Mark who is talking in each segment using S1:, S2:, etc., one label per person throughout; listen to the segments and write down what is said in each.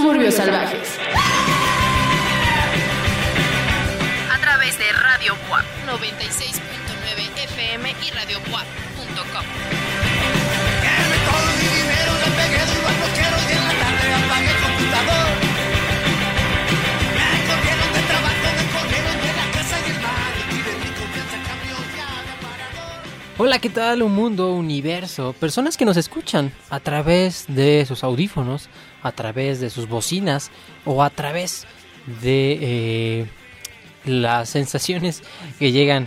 S1: Suburbios Salvajes.
S2: A través de Radio WAP 96.9 FM y Radio
S3: Hola, ¿qué tal? Un mundo, universo, personas que nos escuchan a través de sus audífonos, a través de sus bocinas o a través de eh, las sensaciones que llegan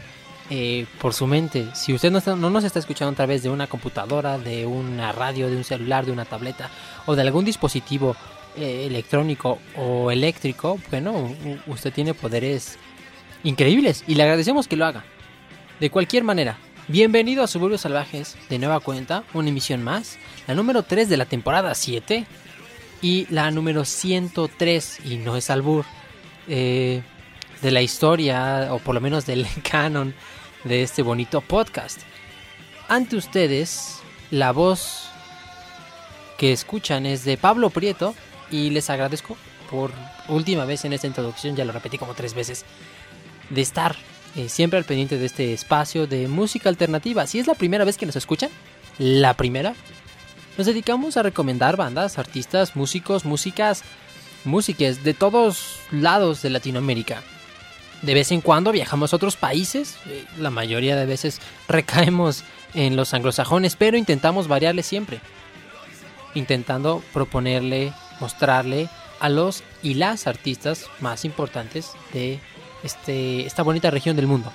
S3: eh, por su mente. Si usted no, está- no nos está escuchando a través de una computadora, de una radio, de un celular, de una tableta o de algún dispositivo eh, electrónico o eléctrico, bueno, usted tiene poderes increíbles y le agradecemos que lo haga. De cualquier manera, bienvenido a Suburbios Salvajes, de nueva cuenta, una emisión más, la número 3 de la temporada 7 y la número 103, y no es albur, eh, de la historia, o por lo menos del canon de este bonito podcast. Ante ustedes, la voz que escuchan es de Pablo Prieto y les agradezco por última vez en esta introducción, ya lo repetí como tres veces, de estar eh, siempre al pendiente de este espacio de música alternativa. Si es la primera vez que nos escuchan, la primera, nos dedicamos a recomendar bandas, artistas, músicos, músicas, músiques de todos lados de Latinoamérica. De vez en cuando viajamos a otros países, eh, la mayoría de veces recaemos en los anglosajones, pero intentamos variarle siempre. Intentando proponerle, mostrarle a los y las artistas más importantes de este, esta bonita región del mundo.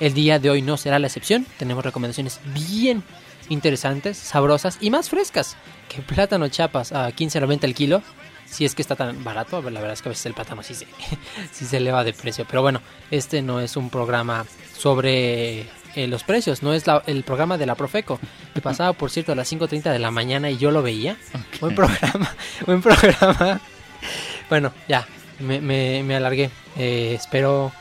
S3: El día de hoy no será la excepción, tenemos recomendaciones bien interesantes, sabrosas y más frescas que plátano chapas a 15.90 el kilo. Si es que está tan barato, la verdad es que a veces el plátano sí se, sí se eleva de precio. Pero bueno, este no es un programa sobre eh, los precios, no es la- el programa de la Profeco, que pasaba por cierto a las 5.30 de la mañana y yo lo veía. Buen programa, buen programa. Bueno, ya, me, me- me alargué. Eh, espero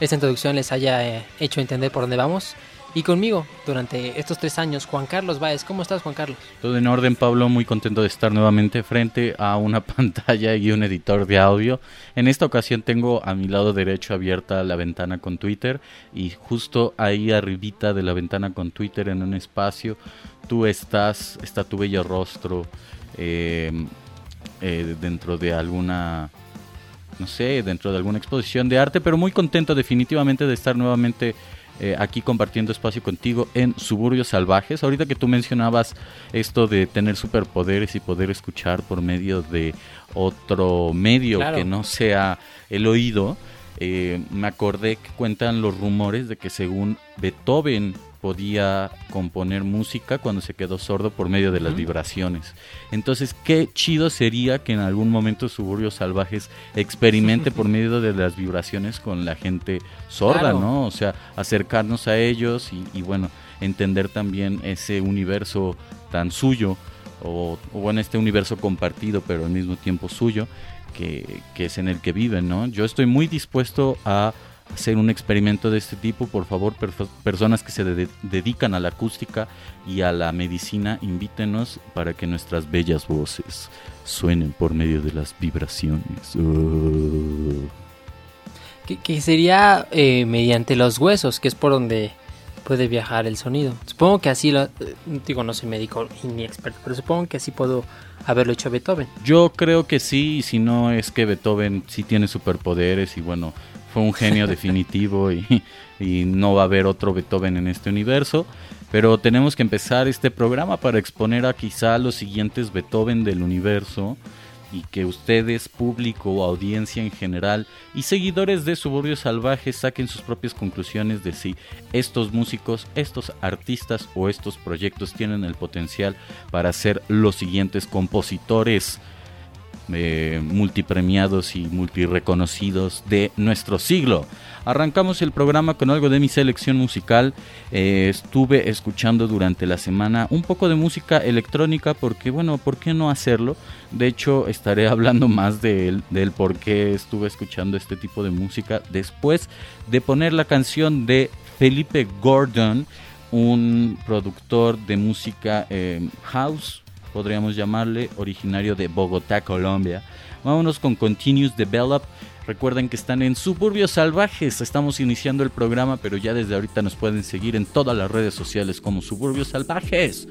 S3: esta introducción les haya eh, hecho entender por dónde vamos. Y conmigo, durante estos tres años, Juan Carlos Báez. ¿Cómo estás, Juan Carlos?
S4: Todo en orden, Pablo. Muy contento de estar nuevamente frente a una pantalla y un editor de audio. En esta ocasión tengo a mi lado derecho abierta la ventana con Twitter y justo ahí arribita de la ventana con Twitter en un espacio tú estás, está tu bello rostro eh, eh, dentro de alguna no sé, dentro de alguna exposición de arte, pero muy contento definitivamente de estar nuevamente eh, aquí compartiendo espacio contigo en Suburbios Salvajes. Ahorita que tú mencionabas esto de tener superpoderes y poder escuchar por medio de otro medio
S3: Claro.
S4: que no sea el oído, eh, me acordé que cuentan los rumores de que según Beethoven podía componer música cuando se quedó sordo por medio de las vibraciones. Entonces, qué chido sería que en algún momento Suburbios Salvajes experimente por medio de las vibraciones con la gente sorda,
S3: Claro.
S4: ¿no? O sea, acercarnos a ellos y, y, bueno, entender también ese universo tan suyo, o, o bueno, este universo compartido, pero al mismo tiempo suyo, que, que es en el que viven, ¿no? Yo estoy muy dispuesto a hacer un experimento de este tipo, por favor, personas que se de- dedican a la acústica y a la medicina, invítenos para que nuestras bellas voces suenen por medio de las vibraciones. Oh.
S3: Que, que sería eh, mediante los huesos, que es por donde puede viajar el sonido. Supongo que así lo... eh, Digo, no soy médico ni experto, pero supongo que así puedo haberlo hecho Beethoven.
S4: Yo creo que sí, y si no es que Beethoven sí tiene superpoderes y bueno, fue un genio definitivo y, no va a haber otro Beethoven en este universo. Pero tenemos que empezar este programa para exponer a quizá los siguientes Beethoven del universo y que ustedes, público audiencia en general y seguidores de Suburbios Salvajes saquen sus propias conclusiones de si estos músicos, estos artistas o estos proyectos tienen el potencial para ser los siguientes compositores eh, multipremiados y multireconocidos de nuestro siglo. Arrancamos el programa con algo de mi selección musical. Eh, estuve escuchando durante la semana un poco de música electrónica porque, bueno, ¿por qué no hacerlo? De hecho, estaré hablando más del, del por qué estuve escuchando este tipo de música después de poner la canción de Felipe Gordon, un productor de música eh, house, podríamos llamarle, originario de Bogotá, Colombia. Vámonos con Continuous Develop. Recuerden que están en Suburbios Salvajes. Estamos iniciando el programa, pero ya desde ahorita nos pueden seguir en todas las redes sociales como Suburbios Salvajes.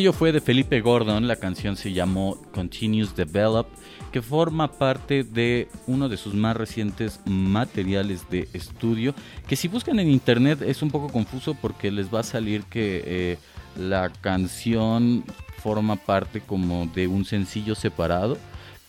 S4: Aquello fue de Felipe Gordon, la canción se llamó Continuous Develop, que forma parte de uno de sus más recientes materiales de estudio, que si buscan en internet es un poco confuso porque les va a salir que eh, la canción forma parte como de un sencillo separado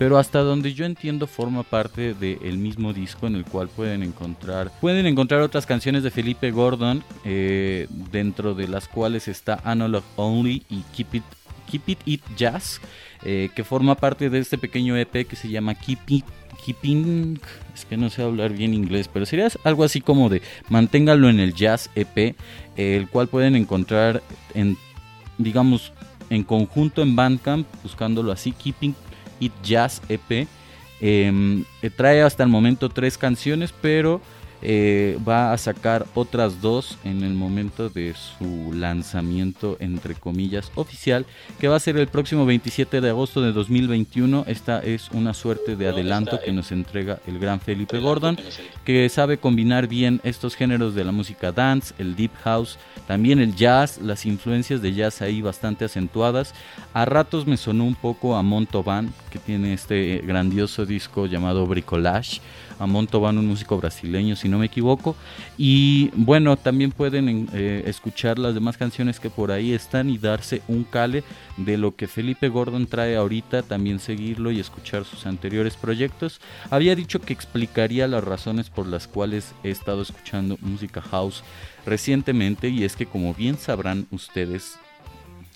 S4: pero hasta donde yo entiendo forma parte del mismo disco en el cual pueden encontrar pueden encontrar otras canciones de Felipe Gordon eh, dentro de las cuales está Analog Only y Keep It Keep It, It Jazz eh, que forma parte de este pequeño EP que se llama Keep It Keeping, es que no sé hablar bien inglés, pero sería algo así como de manténgalo en el Jazz EP, el cual pueden encontrar en, digamos, en conjunto en Bandcamp, buscándolo así, Keeping It Jazz EP. Em, eh, trae hasta el momento tres canciones, pero eh, va a sacar otras dos en el momento de su lanzamiento, entre comillas, oficial, que va a ser el próximo 27 de agosto de 2021. Esta es una suerte de adelanto que nos entrega el gran Felipe Gordon, que sabe combinar bien estos géneros de la música dance, el deep house, también el jazz, las influencias de jazz ahí bastante acentuadas. A ratos me sonó un poco a Montoban, que tiene este grandioso disco llamado Bricolage a Montoban, un músico brasileño, si no me equivoco. Y bueno, también pueden eh, escuchar las demás canciones que por ahí están y darse un cale de lo que Felipe Gordon trae ahorita, también seguirlo y escuchar sus anteriores proyectos. Había dicho que explicaría las razones por las cuales he estado escuchando música house recientemente y es que como bien sabrán ustedes,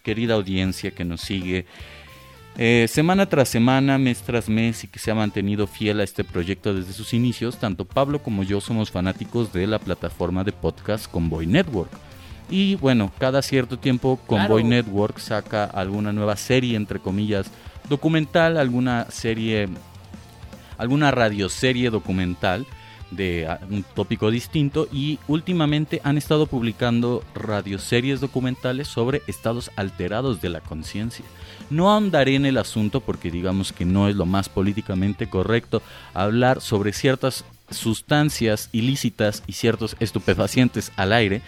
S4: querida audiencia que nos sigue, eh, semana tras semana, mes tras mes y que se ha mantenido fiel a este proyecto desde sus inicios, tanto Pablo como yo somos fanáticos de la plataforma de podcast Convoy Network. Y bueno, cada cierto tiempo Convoy Network saca alguna nueva serie, entre comillas, documental, alguna serie, alguna radioserie documental de ah, un tópico distinto y últimamente han estado publicando radioseries documentales sobre estados alterados de la conciencia. No ahondaré en el asunto porque digamos que no es lo más políticamente correcto hablar sobre ciertas sustancias ilícitas y ciertos estupefacientes al aire.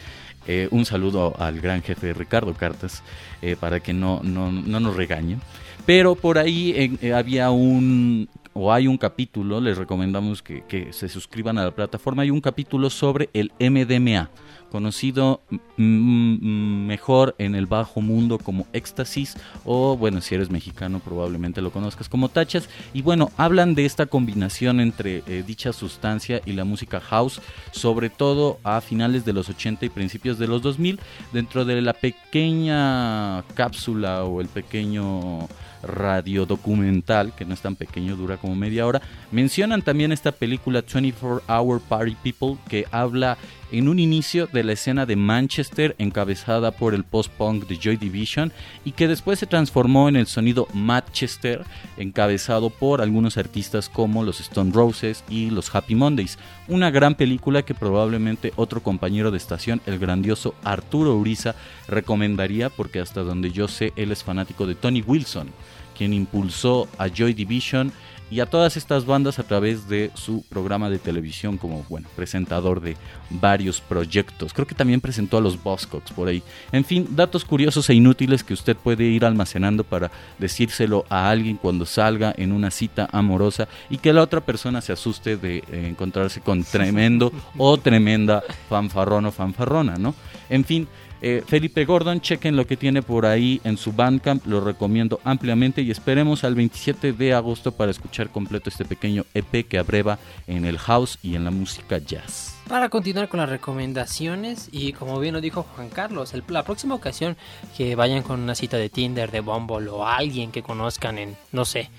S4: Eh, un saludo al gran jefe Ricardo Cartas eh, para que no, no, nos regañen. Pero por ahí eh, había un o hay un capítulo, les recomendamos que, se suscriban a la plataforma, hay un capítulo sobre el MDMA conocido mejor en el bajo mundo como éxtasis o bueno si eres mexicano probablemente lo conozcas como tachas. Y bueno hablan de esta combinación entre eh, dicha sustancia y la música house sobre todo a finales de los 80 y principios de los 2000 dentro de la pequeña cápsula o el pequeño radio documental, que no es tan pequeño, dura como media hora. Mencionan también esta película 24 Hour Party People, que habla en un inicio de la escena de Manchester encabezada por el post-punk de Joy Division y que después se transformó en el sonido Manchester encabezado por algunos artistas como los Stone Roses y los Happy Mondays. Una gran película que probablemente otro compañero de estación, el grandioso Arturo Uriza, recomendaría porque hasta donde yo sé él es fanático de Tony Wilson quien impulsó a Joy Division y a todas estas bandas a través de su programa de televisión como bueno presentador de varios proyectos. Creo que también presentó a los Buzzcocks por ahí. En fin, datos curiosos e inútiles que usted puede ir almacenando para decírselo a alguien cuando salga en una cita amorosa y que la otra persona se asuste de eh, encontrarse con tremendo o tremenda fanfarrón o fanfarrona, ¿no? En fin, eh, Felipe Gordon, chequen lo que tiene por ahí en su Bandcamp, lo recomiendo ampliamente y esperemos al 27 de agosto para escuchar completo este pequeño EP que abreva en el house y en la música jazz.
S3: Para continuar con las recomendaciones y como bien lo dijo Juan Carlos, la próxima ocasión que vayan con una cita de Tinder, de Bumble o alguien que conozcan en, no sé,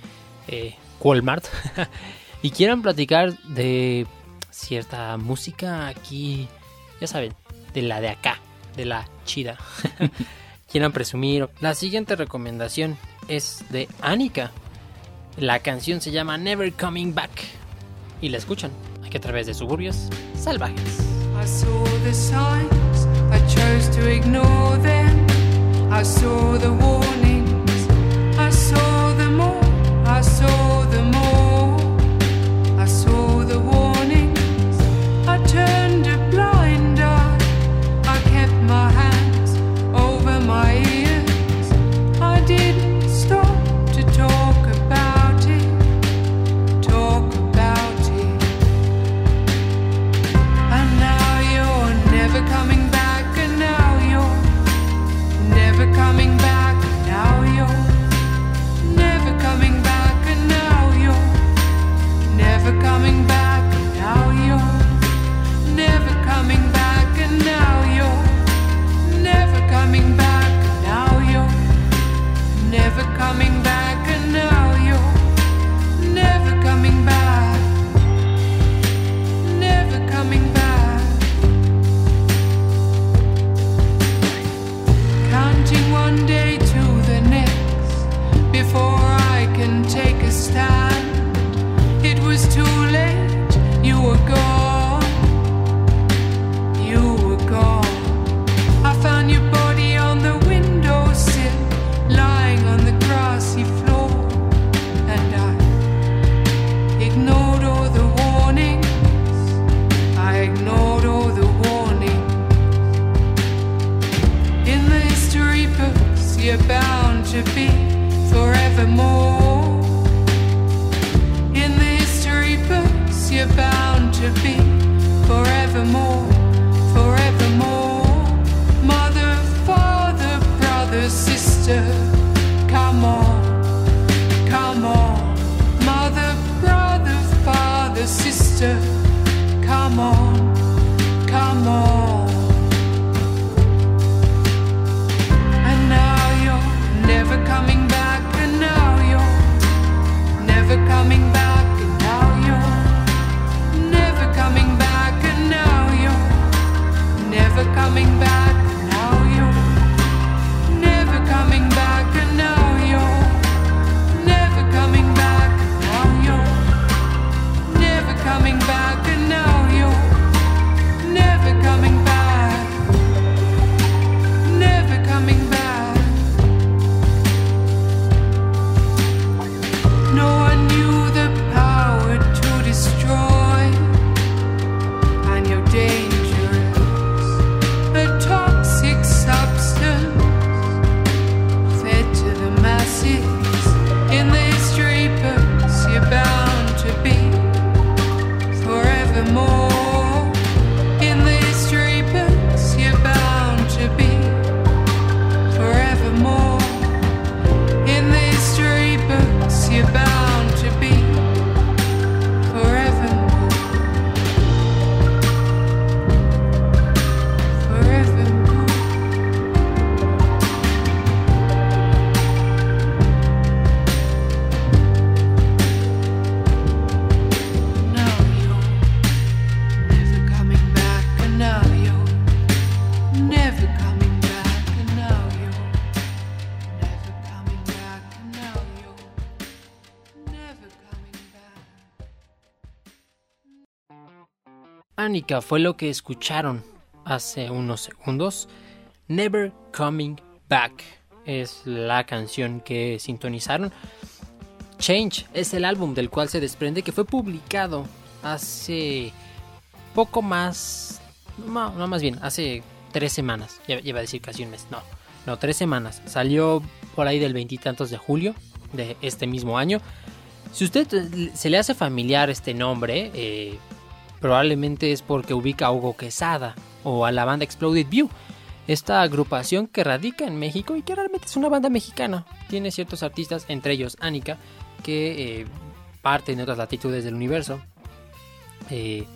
S3: eh, Walmart y quieran platicar de cierta música aquí, ya saben, de la de acá, de la chida. Quieran presumir. La siguiente recomendación es de Annika. La canción se llama Never Coming Back. Y la escuchan aquí a través de suburbios salvajes. I saw the signs, I chose to ignore them. I saw the warnings, I saw I saw. Annika fue lo que escucharon hace unos segundos. Never Coming Back es la canción que sintonizaron. Change es el álbum del cual se desprende que fue publicado hace poco más, no, más bien, hace tres semanas. Iba a decir casi un mes, no, no, tres semanas. Salió por ahí del veintitantos de julio de este mismo año. Si usted se le hace familiar este nombre, eh, probablemente es porque ubica a Hugo Quesada o a la banda Exploded View. Esta agrupación que radica en México y que realmente es una banda mexicana. Tiene ciertos artistas, entre ellos Annika, que eh, parten de otras latitudes del universo. Eh,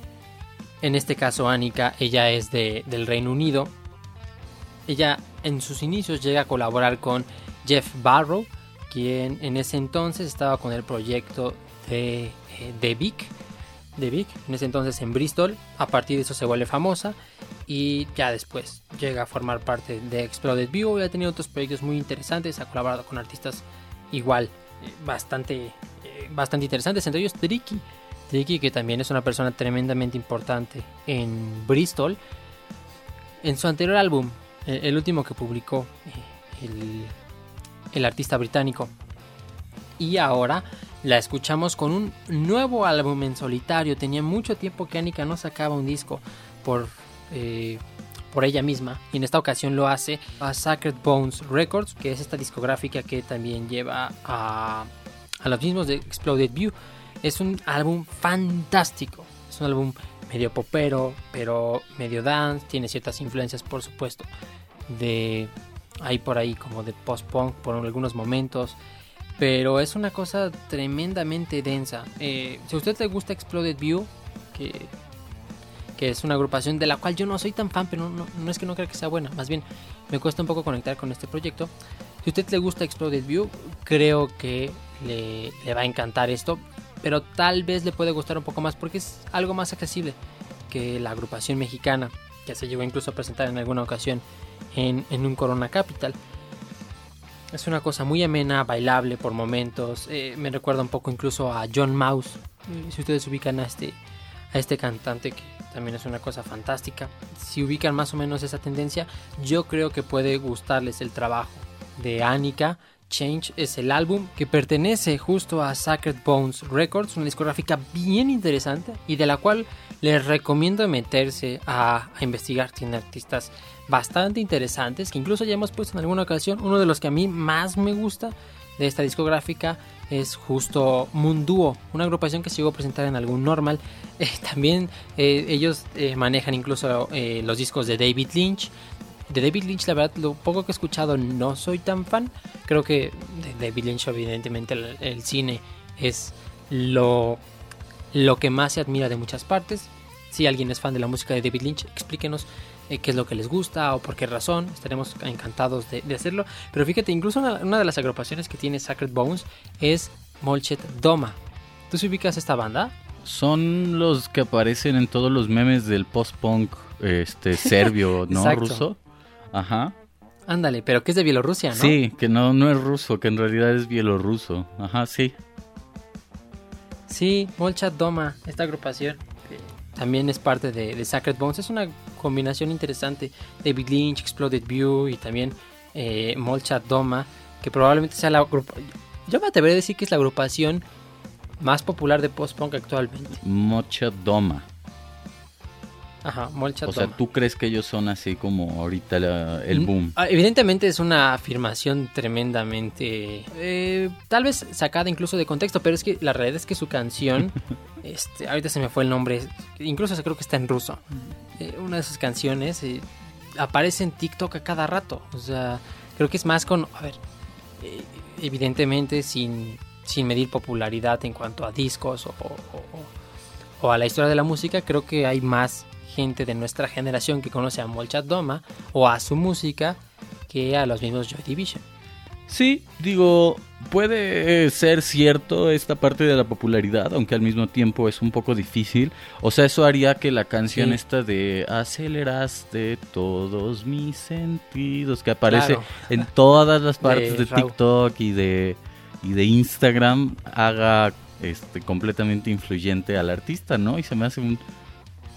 S3: en este caso, Annika, ella es de- del Reino Unido. Ella en sus inicios llega a colaborar con Jeff Barrow, quien en ese entonces estaba con el proyecto de, eh, de Vic, de Vic, en ese entonces en Bristol. A partir de eso se vuelve famosa y ya después llega a formar parte de Exploded View. Y ha tenido otros proyectos muy interesantes, ha colaborado con artistas igual eh, bastante, eh, bastante interesantes, entre ellos Tricky. Tricky, que también es una persona tremendamente importante en Bristol. En su anterior álbum, eh, el último que publicó eh, el, el artista británico. Y ahora la escuchamos con un nuevo álbum en solitario. Tenía mucho tiempo que Annika no sacaba un disco por, eh, por ella misma. Y en esta ocasión lo hace a Sacred Bones Records, que es esta discográfica que también lleva a, a los mismos de Exploded View. Es un álbum fantástico. Es un álbum medio popero, pero medio dance. Tiene ciertas influencias, por supuesto, de ahí por ahí, como de post-punk por algunos momentos. Pero es una cosa tremendamente densa. Eh, si a usted le gusta Exploded View, que, que es una agrupación de la cual yo no soy tan fan, pero no, es que no crea que sea buena, más bien me cuesta un poco conectar con este proyecto. Si a usted le gusta Exploded View, creo que le, le va a encantar esto, pero tal vez le puede gustar un poco más porque es algo más accesible que la agrupación mexicana, que se llegó incluso a presentar en alguna ocasión en, en un Corona Capital. Es una cosa muy amena, bailable por momentos. eh, me recuerda un poco incluso a John Mouse. Si ustedes ubican a este, a este cantante, que también es una cosa fantástica. Si ubican más o menos esa tendencia, yo creo que puede gustarles el trabajo de Annika, Change es el álbum que pertenece justo a Sacred Bones Records, una discográfica bien interesante y de la cual les recomiendo meterse a, investigar. Tiene artistas bastante interesantes que incluso ya hemos puesto en alguna ocasión. Uno de los que a mí más me gusta de esta discográfica es justo Munduo, una agrupación que se llegó a presentar en algún normal. Eh, también eh, ellos eh, manejan incluso los discos de David Lynch. De David Lynch, la verdad, lo poco que he escuchado no soy tan fan. Creo que de David Lynch, evidentemente, el, el cine es lo, lo que más se admira de muchas partes. Si alguien es fan de la música de David Lynch, explíquenos eh, qué es lo que les gusta o por qué razón. Estaremos encantados de, de hacerlo. Pero fíjate, incluso una, una, de las agrupaciones que tiene Sacred Bones es Molchet Doma. ¿Tú se ubicas esta banda?
S4: Son los que aparecen en todos los memes del post-punk este, serbio, ¿no?
S3: Exacto.
S4: Ruso. Ajá.
S3: Ándale, pero que es de Bielorrusia, ¿no?
S4: Sí, que no, no es ruso, que en realidad es bielorruso. Ajá, sí.
S3: Sí, Molchat Doma, esta agrupación también es parte de, Sacred Bones. Es una combinación interesante. David Lynch, Exploded View y también eh, Molchat Doma, que probablemente sea la agrupación. Yo me atrevería a decir que es la agrupación más popular de post-punk actualmente.
S4: Mocha Doma.
S3: Ajá, Molchat
S4: O sea,
S3: Doma.
S4: ¿tú crees que ellos son así como ahorita la- el
S3: Mm,
S4: boom?
S3: ah, Evidentemente es una afirmación tremendamente, eh, tal vez sacada incluso de contexto, pero es que la realidad es que su canción, este, ahorita se me fue el nombre, incluso creo que está en ruso. Eh, una de sus canciones eh, aparece en TikTok a cada rato, o sea, creo que es más con, a ver, evidentemente sin, sin medir popularidad en cuanto a discos o, o- o- o a la historia de la música, creo que hay más gente de nuestra generación que conoce a Molchat Doma o a su música que a los mismos Joy Division.
S4: Sí, digo, puede ser cierto esta parte de la popularidad, aunque al mismo tiempo es un poco difícil. O sea, eso haría que la canción
S3: Sí.
S4: esta de aceleraste todos mis sentidos, que aparece
S3: Claro.
S4: en todas las partes de,
S3: De.
S4: TikTok y de, y de Instagram, haga este completamente influyente al artista, ¿no? Y se me hace un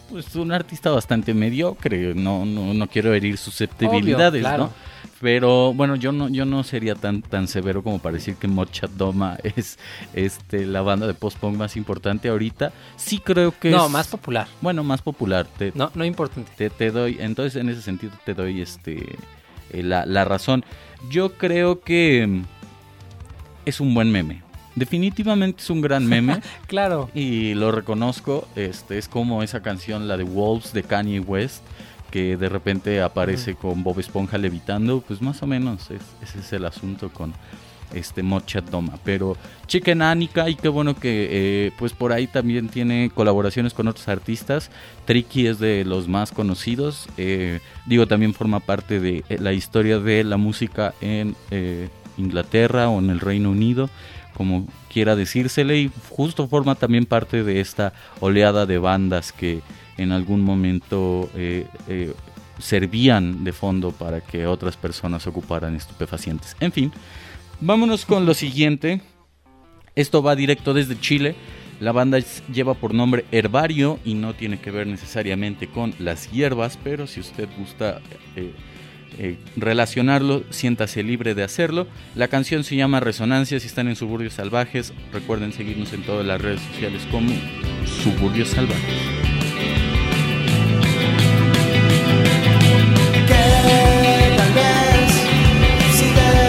S4: pues un artista bastante mediocre, no no, no quiero herir susceptibilidades,
S3: Obvio, claro.
S4: ¿no? Pero bueno, yo no, yo no sería tan, tan severo como para decir que Mocha Doma es este, la banda de post-punk más importante ahorita. Sí creo que
S3: No,
S4: es-
S3: más popular.
S4: Bueno, más popular. Te,
S3: No, no importante.
S4: te, te doy, entonces en ese sentido te doy este eh, la, la razón. Yo creo que es un buen meme. Definitivamente es un gran meme
S3: Claro.
S4: y lo reconozco. Este es como esa canción, la de Wolves de Kanye West, que de repente aparece con Bob Esponja levitando. Pues más o menos es- ese es el asunto con este Mochat Doma. Pero Chicken Anika y qué bueno que eh, pues por ahí también tiene colaboraciones con otros artistas. Tricky es de los más conocidos. eh, digo, también forma parte de eh, la historia de la música en eh, Inglaterra o en el Reino Unido como quiera decírsele, y justo forma también parte de esta oleada de bandas que en algún momento eh, eh, servían de fondo para que otras personas ocuparan estupefacientes. En fin, vámonos con lo siguiente. Esto va directo desde Chile. La banda lleva por nombre Herbario y no tiene que ver necesariamente con las hierbas, pero si usted gusta eh, eh, relacionarlo, siéntase libre de hacerlo. La canción se llama Resonancias y están en Suburbios Salvajes. Recuerden seguirnos en todas las redes sociales como Suburbios Salvajes.
S5: si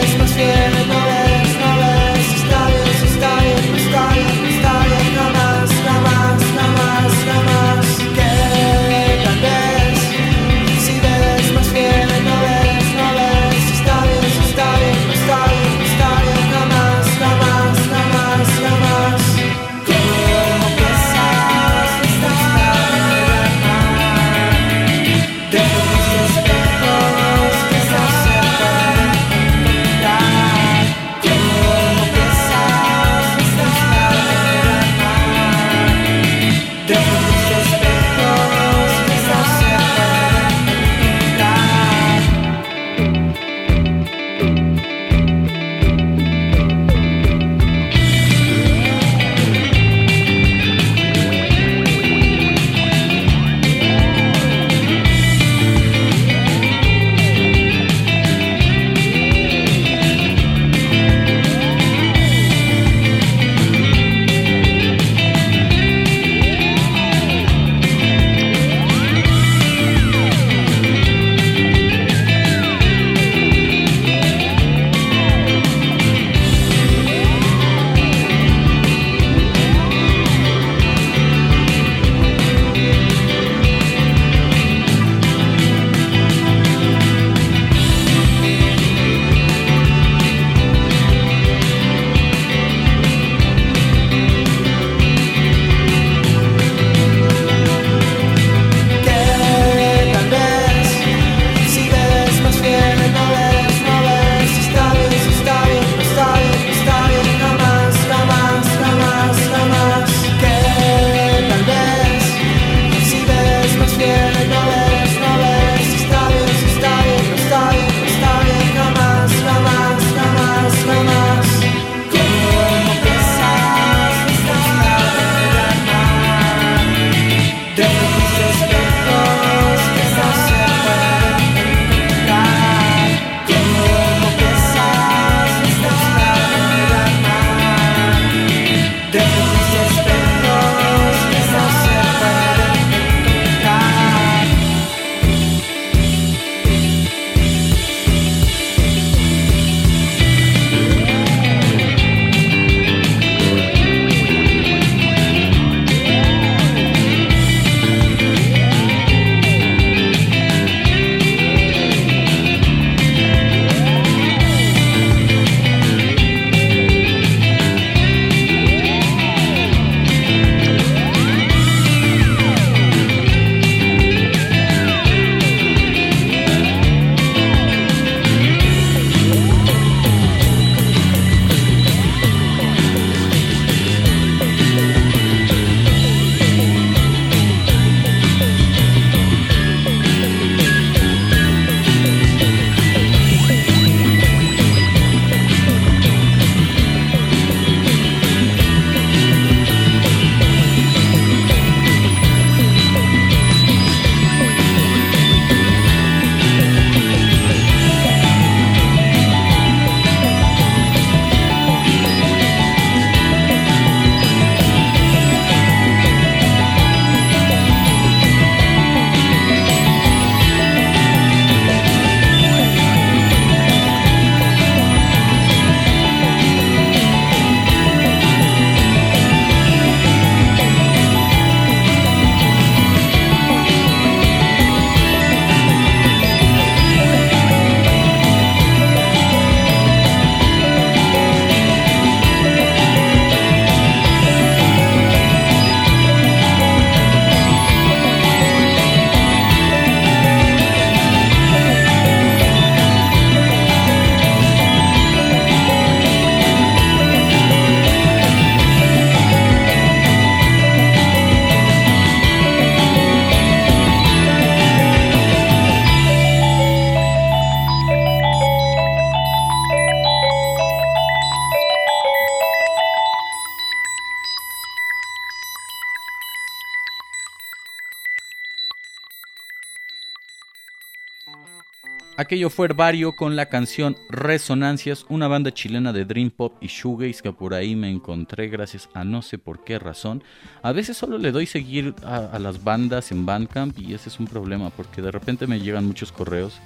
S4: Aquello fue Herbario con la canción Resonancias, una banda chilena de Dream Pop y Shoegaze que por ahí me encontré gracias a no sé por qué razón. A veces solo le doy seguir a, a las bandas en Bandcamp y ese es un problema porque de repente me llegan muchos correos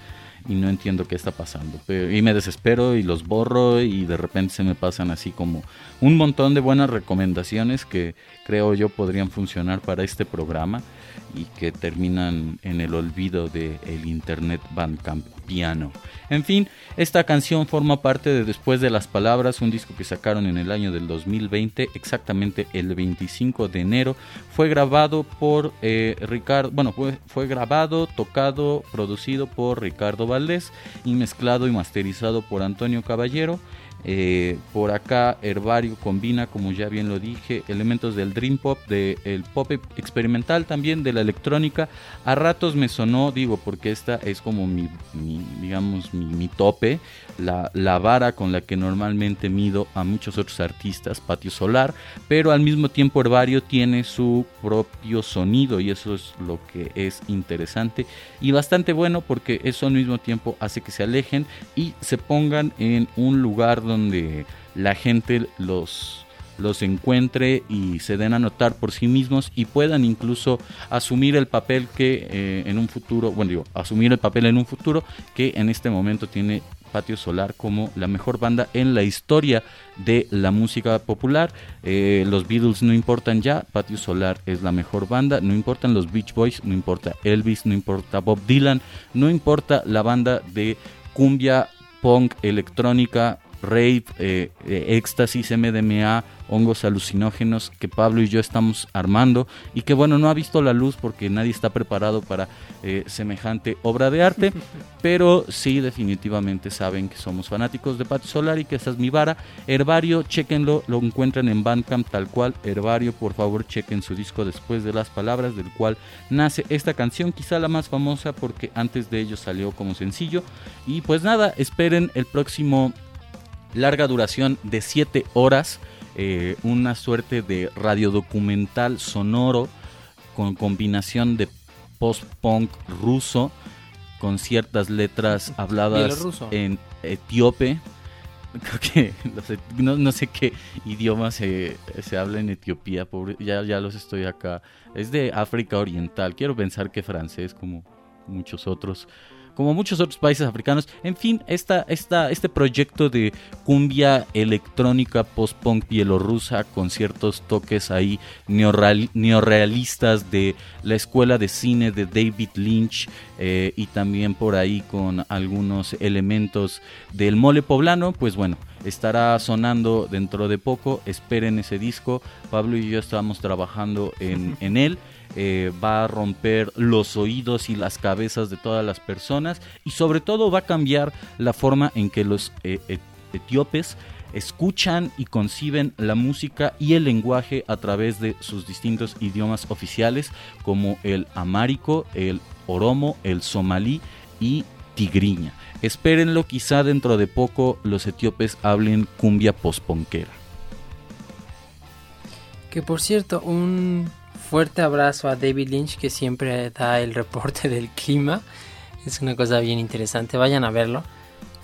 S4: y no entiendo qué está pasando. Y me desespero y los borro y de repente se me pasan así como un montón de buenas recomendaciones que creo yo podrían funcionar para este programa y que terminan en el olvido del el internet bandcampiano. En fin, esta canción forma parte de Después de las Palabras, un disco que sacaron en el año del 2020, exactamente el 25 de enero. Fue grabado por eh, Ricardo, bueno, fue, fue grabado, tocado, producido por Ricardo Valdés y mezclado y masterizado por Antonio Caballero. Eh, por acá Herbario combina, como ya bien lo dije, elementos del Dream Pop, del pop experimental también, de la electrónica. A ratos me sonó, digo, porque esta es como mi, mi, digamos, mi, mi tope, la, vara con la que normalmente mido a muchos otros artistas, Patio Solar, pero al mismo tiempo Herbario tiene su propio sonido y eso es lo que es interesante y bastante bueno porque eso al mismo tiempo hace que se alejen y se pongan en un lugar donde la gente los los encuentre y se den a notar por sí mismos y puedan incluso asumir el papel que eh, en un futuro, bueno digo, asumir el papel en un futuro que en este momento tiene Patio Solar como la mejor banda en la historia de la música popular. Eh, los Beatles no importan ya, Patio Solar es la mejor banda, no importan los Beach Boys, no importa Elvis, no importa Bob Dylan, no importa la banda de cumbia, punk, electrónica, rave, eh, eh, éxtasis, MDMA, hongos alucinógenos que Pablo y yo estamos armando y que bueno, no ha visto la luz porque nadie está preparado para eh, semejante obra de arte, pero sí definitivamente saben que somos fanáticos de Patio Solar y que esa es mi vara. Herbario, chequenlo, lo encuentran en Bandcamp tal cual. Herbario, por favor, chequen su disco después de las palabras del cual nace esta canción, quizá la más famosa porque antes de ello salió como sencillo. Y pues nada, esperen el próximo larga duración de 7 horas, eh, una suerte de radiodocumental sonoro con combinación de post-punk ruso con ciertas letras habladas en etíope. Creo que no, no sé qué idioma se, se habla en Etiopía, pobre, ya, ya los estoy acá. Es de África Oriental, quiero pensar que francés como muchos otros como muchos otros países africanos. En fin, esta, esta, este proyecto de cumbia electrónica post-punk bielorrusa con ciertos toques ahí neorreal- neorrealistas de la escuela de cine de David Lynch eh, y también por ahí con algunos elementos del mole poblano, pues bueno, estará sonando dentro de poco. Esperen ese disco. Pablo y yo estamos trabajando en, en él. Eh, va a romper los oídos y las cabezas de todas las personas y sobre todo va a cambiar la forma en que los eh, et- etíopes escuchan y conciben la música y el lenguaje a través de sus distintos idiomas oficiales como el amárico, el oromo, el somalí y tigriña. Espérenlo, quizá dentro de poco los etíopes hablen cumbia posponquera.
S3: Que por cierto, un fuerte abrazo a David Lynch que siempre da el reporte del clima. Es una cosa bien interesante, vayan a verlo.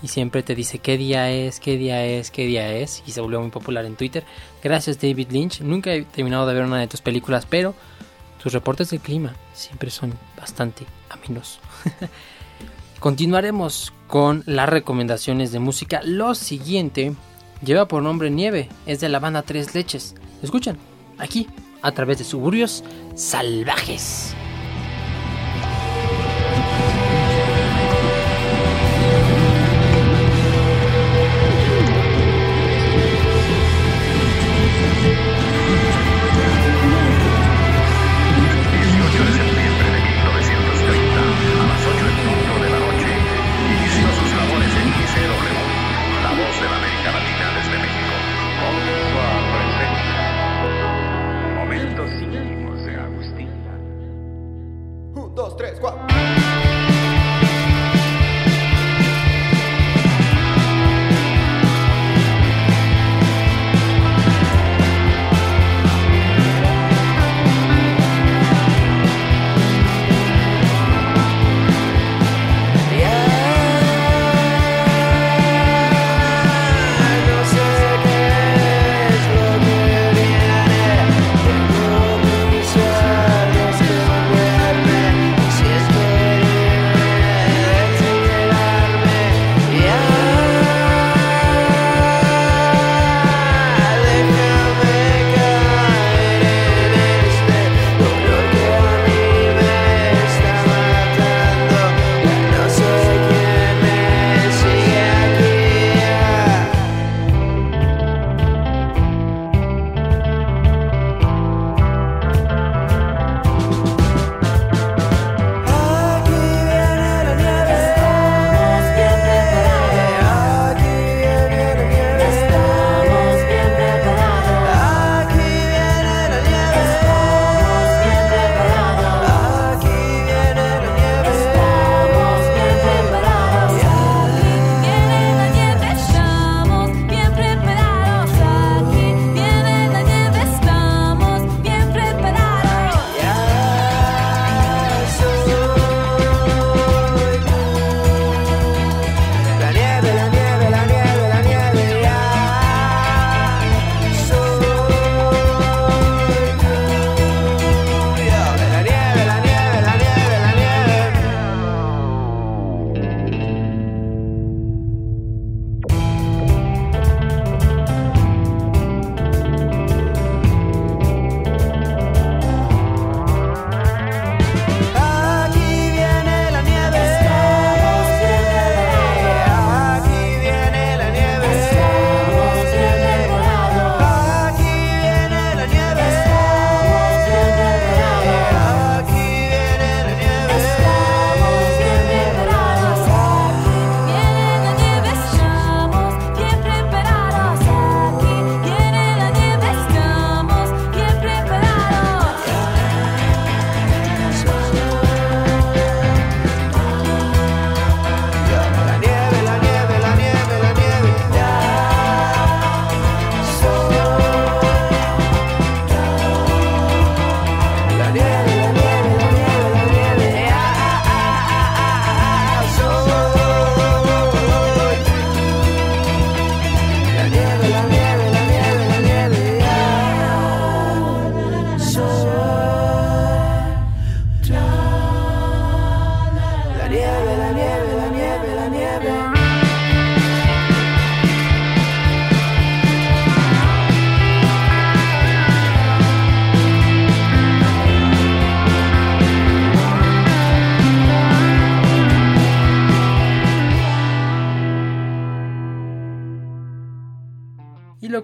S3: Y siempre te dice qué día es, qué día es, qué día es. Y se volvió muy popular en Twitter. Gracias David Lynch. Nunca he terminado de ver una de tus películas, pero tus reportes del clima siempre son bastante aminos. Continuaremos con las recomendaciones de música. Lo siguiente lleva por nombre Nieve. Es de la banda Tres Leches. Escuchan aquí a través de suburbios salvajes.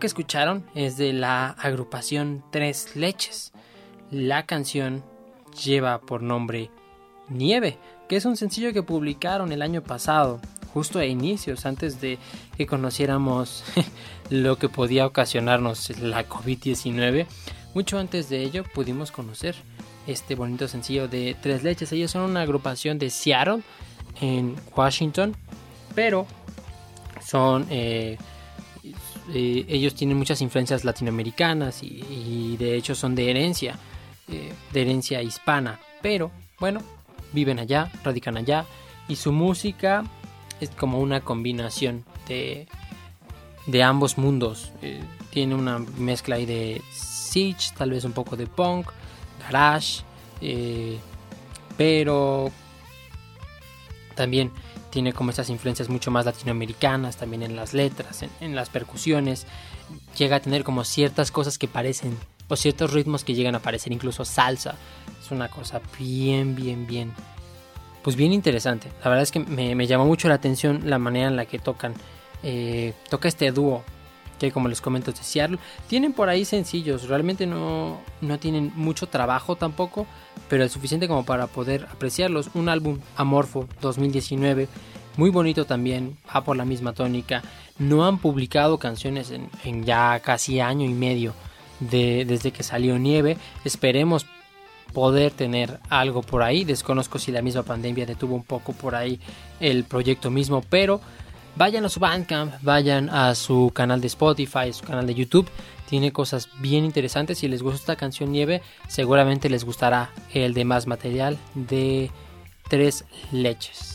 S3: Que escucharon es de la agrupación Tres Leches. La canción lleva por nombre Nieve, que es un sencillo que publicaron el año pasado, justo a inicios, antes de que conociéramos lo que podía ocasionarnos la COVID-19. Mucho antes de ello pudimos conocer este bonito sencillo de Tres Leches. Ellos son una agrupación de Seattle, en Washington, pero son... eh, eh, ellos tienen muchas influencias latinoamericanas y, de hecho son de herencia, eh, de herencia hispana, pero bueno, viven allá, radican allá y su música es como una combinación de, de ambos mundos. Eh, tiene una mezcla ahí de siege, tal vez un poco de punk, garage, pero también tiene como estas influencias mucho más latinoamericanas, también en las letras, en, en las percusiones. Llega a tener como ciertas cosas que parecen, o ciertos ritmos que llegan a parecer incluso salsa. Es una cosa bien, bien, bien, pues bien interesante. La verdad es que me, me llamó mucho la atención la manera en la que tocan. Eh, toca este dúo como les comento es de Seattle. Tienen por ahí sencillos, realmente no, no tienen mucho trabajo tampoco, pero el suficiente como para poder apreciarlos. Un álbum Amorfo 2019, muy bonito también, va por la misma tónica. No han publicado canciones en, en ya casi año y medio de, desde que salió Nieve. Esperemos poder tener algo por ahí. Desconozco si la misma pandemia detuvo un poco por ahí el proyecto mismo, pero vayan a su Bandcamp, vayan a su canal de Spotify, su canal de YouTube. Tiene cosas bien interesantes. Si les gusta esta canción Nieve, seguramente les gustará el demás material de Tres Leches.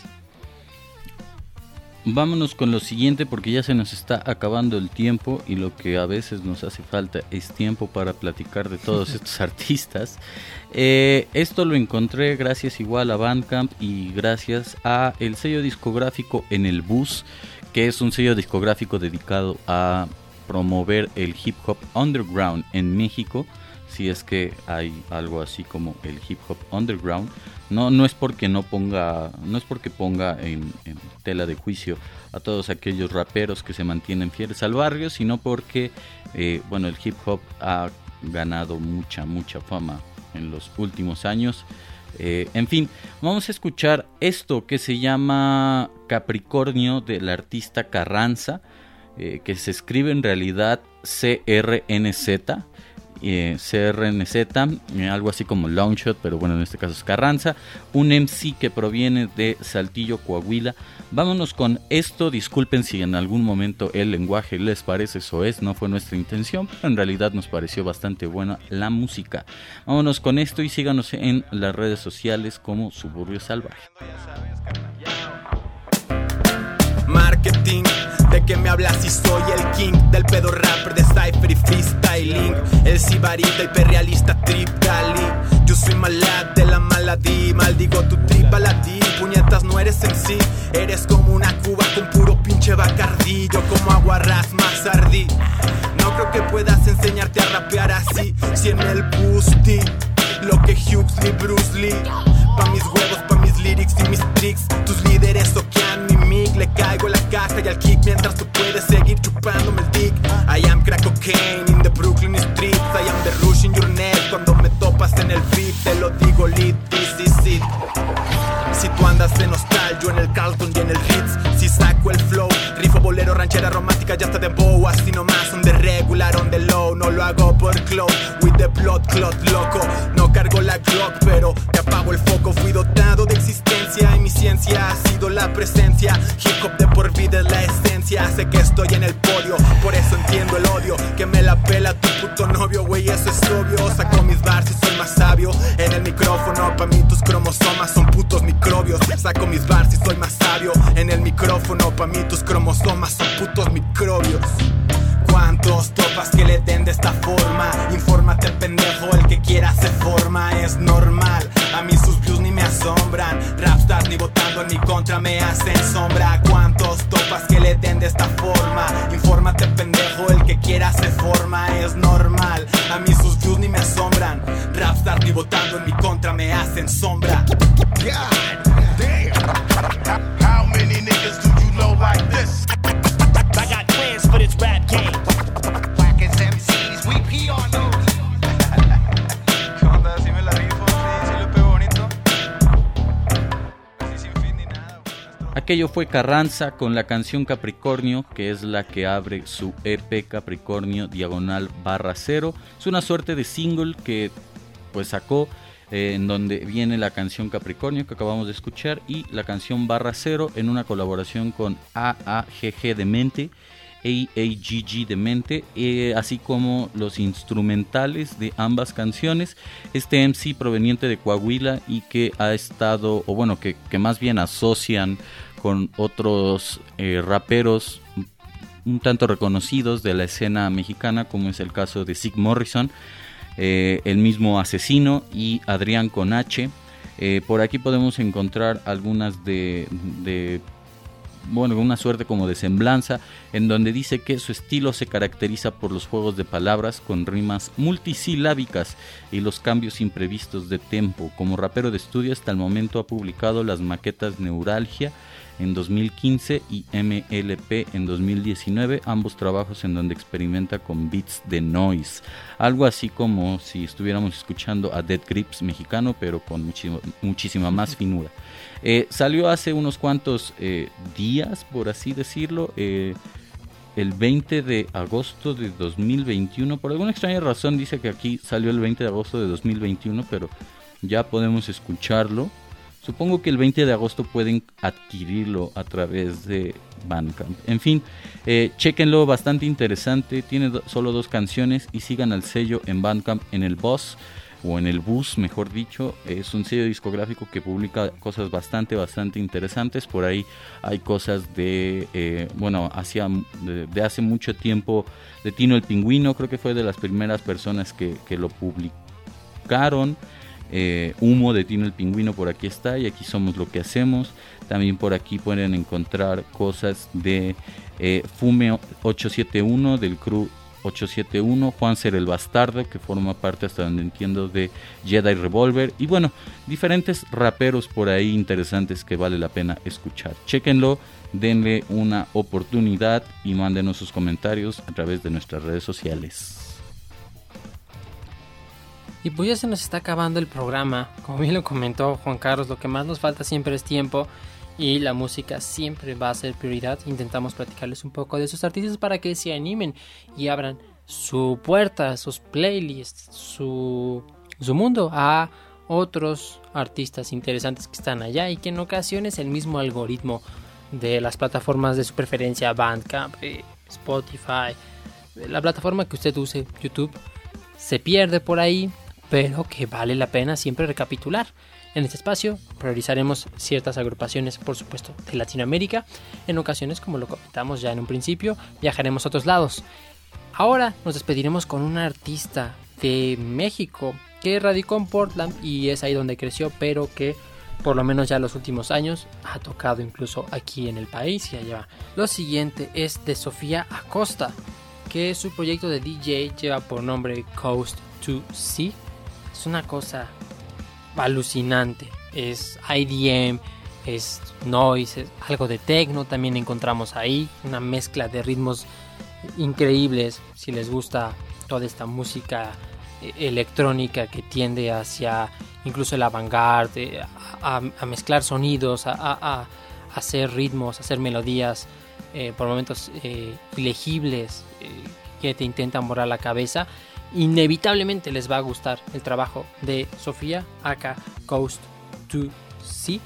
S4: Vámonos con lo siguiente porque ya se nos está acabando el tiempo y lo que a veces nos hace falta es tiempo para platicar de todos estos artistas. Eh, esto lo encontré gracias igual a Bandcamp y gracias a el sello discográfico En el Bus, que es un sello discográfico dedicado a promover el hip hop underground en México. Si es que hay algo así como el hip hop underground. No, no es porque no ponga, no es porque ponga en, tela de juicio a todos aquellos raperos que se mantienen fieles al barrio, sino porque, eh, bueno, el hip hop ha ganado mucha, mucha fama en los últimos años. Eh, en fin, vamos a escuchar esto que se llama Capricornio del artista Carranza, eh, que se escribe en realidad CRNZ eh, CRNZ, eh, algo así como Longshot, pero bueno, en este caso es Carranza, un MC que proviene de Saltillo, Coahuila. Vámonos con esto, disculpen si en algún momento el lenguaje les parece eso es, no fue nuestra intención, pero en realidad nos pareció bastante buena la música. Vámonos con esto y síganos en las redes sociales como Suburbio Salvaje.
S6: Marketing ¿De qué me hablas si soy el king del pedo rapper de cypher y freestyling? El sibarita hiperrealista trip dali. Yo soy malad de la maladí, maldigo tu trip baladí. Puñetas no eres en sí, eres como una cuba con puro pinche bacardí. Yo como aguarrás más ardí. No creo que puedas enseñarte a rapear así, si en el busti. Lo que Huxley, Bruce Lee. Pa' mis huevos, pa' lyrics y mis tricks. Tus líderes toquean mi mic. Le caigo la caja y al kick mientras tú puedes seguir chupándome el dick. I am crack cocaine in the Brooklyn streets. I am the rush in your neck. Cuando me topas en el beat, te lo digo lit, this is it. Si tú andas de nostalgia en el Carlton y en el Ritz, si saco el flow, rifo bolero, ranchera romántica, ya está de bow, así nomás, on the regular, on the low, no lo hago por cloud, with the blood clot
S4: Aquello fue Carranza con la canción Capricornio, que es la que abre su EP Capricornio Diagonal barra cero. Es una suerte de single que pues sacó eh, en donde viene la canción Capricornio que acabamos de escuchar y la canción barra cero en una colaboración con AAGG de Mente. AAGG de Mente, eh, así como los instrumentales de ambas canciones. Este MC proveniente de Coahuila y que ha estado, o bueno, que más bien asocian con otros eh, raperos un tanto reconocidos de la escena mexicana, como es el caso de Sig Morrison, eh, el mismo Asesino y Adrián Conache. Eh, por aquí podemos encontrar algunas de, bueno, una suerte como de semblanza, en donde dice que su estilo se caracteriza por los juegos de palabras con rimas multisilábicas y los cambios imprevistos de tempo. Como rapero de estudio hasta el momento ha publicado las maquetas Neuralgia en 2015 y MLP en 2019, ambos trabajos en donde experimenta con beats de noise, algo así como si estuviéramos escuchando a Dead Grips mexicano, pero con muchísima, muchísima más finura. Eh, salió hace unos cuantos eh, días, por así decirlo, eh, el 20 de agosto de 2021. Por alguna extraña razón dice que aquí salió el 20 de agosto de 2021, pero ya podemos escucharlo. Supongo que el 20 de agosto pueden adquirirlo a través de Bandcamp. En fin, eh, chequenlo, bastante interesante. Tiene solo dos canciones y sigan al sello en Bandcamp en el Boss o en el Bus, mejor dicho. Es un sello discográfico que publica cosas bastante, bastante interesantes. Por ahí hay cosas de, eh, bueno, hacia, de, hace mucho tiempo de Tino el Pingüino. Creo que fue de las primeras personas que lo publicaron. Eh, Humo de Tino el Pingüino por aquí está y aquí somos lo que hacemos. También por aquí pueden encontrar cosas de eh, Fume 871 del crew 871, Juan Ser el Bastardo que forma parte hasta donde entiendo de Jedi Revolver y bueno, diferentes raperos por ahí interesantes que vale la pena escuchar. Chequenlo, denle una oportunidad y mándenos sus comentarios a través de nuestras redes sociales.
S3: Y pues ya se nos está acabando el programa. Como bien lo comentó Juan Carlos, lo que más nos falta siempre es tiempo. Y la música siempre va a ser prioridad. Intentamos platicarles un poco de sus artistas para que se animen y abran su puerta, sus playlists, su, su mundo a otros artistas interesantes que están allá y que en ocasiones el mismo algoritmo de las plataformas de su preferencia, Bandcamp, eh, Spotify, la plataforma que usted use, YouTube, se pierde por ahí, pero que vale la pena siempre recapitular. En este espacio priorizaremos ciertas agrupaciones, por supuesto, de Latinoamérica. En ocasiones, como lo comentamos ya en un principio, viajaremos a otros lados. Ahora nos despediremos con una artista de México que radicó en Portland y es ahí donde creció, pero que por lo menos ya los últimos años ha tocado incluso aquí en el país y allá. Lo siguiente es de Sofía Acosta, que su proyecto de DJ lleva por nombre Coast to Sea. Es una cosa alucinante. Es IDM, es noise, es algo de techno también encontramos ahí. Una mezcla de ritmos increíbles. Si les gusta toda esta música eh, electrónica que tiende hacia incluso el avant-garde, a, mezclar sonidos, a hacer ritmos, a hacer melodías eh, por momentos eh, ilegibles eh, que te intentan borrar la cabeza, inevitablemente les va a gustar el trabajo de Sofía, acá Coast to Sea.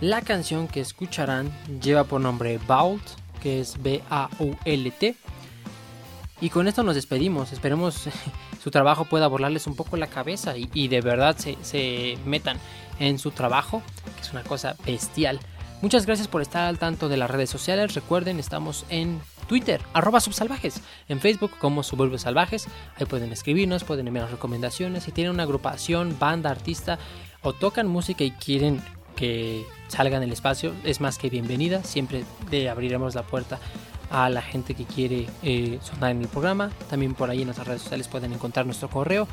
S3: La canción que escucharán lleva por nombre Vault, que es B-A-U-L-T. Y con esto nos despedimos. Esperemos su trabajo pueda volarles un poco la cabeza y, y de verdad se, se metan en su trabajo, que es una cosa bestial. Muchas gracias por estar al tanto de las redes sociales. Recuerden, estamos en Twitter, arroba subsalvajes, en Facebook como Suburbios Salvajes. Ahí pueden escribirnos, pueden enviarnos recomendaciones. Si tienen una agrupación, banda, artista o tocan música y quieren que salgan del espacio, es más que bienvenida. Siempre le abriremos la puerta a la gente que quiere eh, sonar en el programa. También por ahí en nuestras redes sociales pueden encontrar nuestro correo.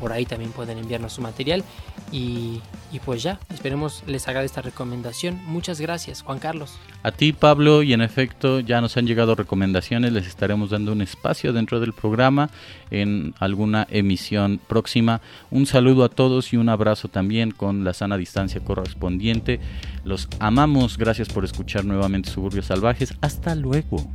S3: Por ahí también pueden enviarnos su material. Y, pues ya, esperemos les agrade esta recomendación. Muchas gracias, Juan Carlos.
S4: A ti, Pablo, y en efecto ya nos han llegado recomendaciones, les estaremos dando un espacio dentro del programa en alguna emisión próxima. Un saludo a todos y un abrazo también con la sana distancia correspondiente. Los amamos, gracias por escuchar nuevamente Suburbios Salvajes. Hasta luego.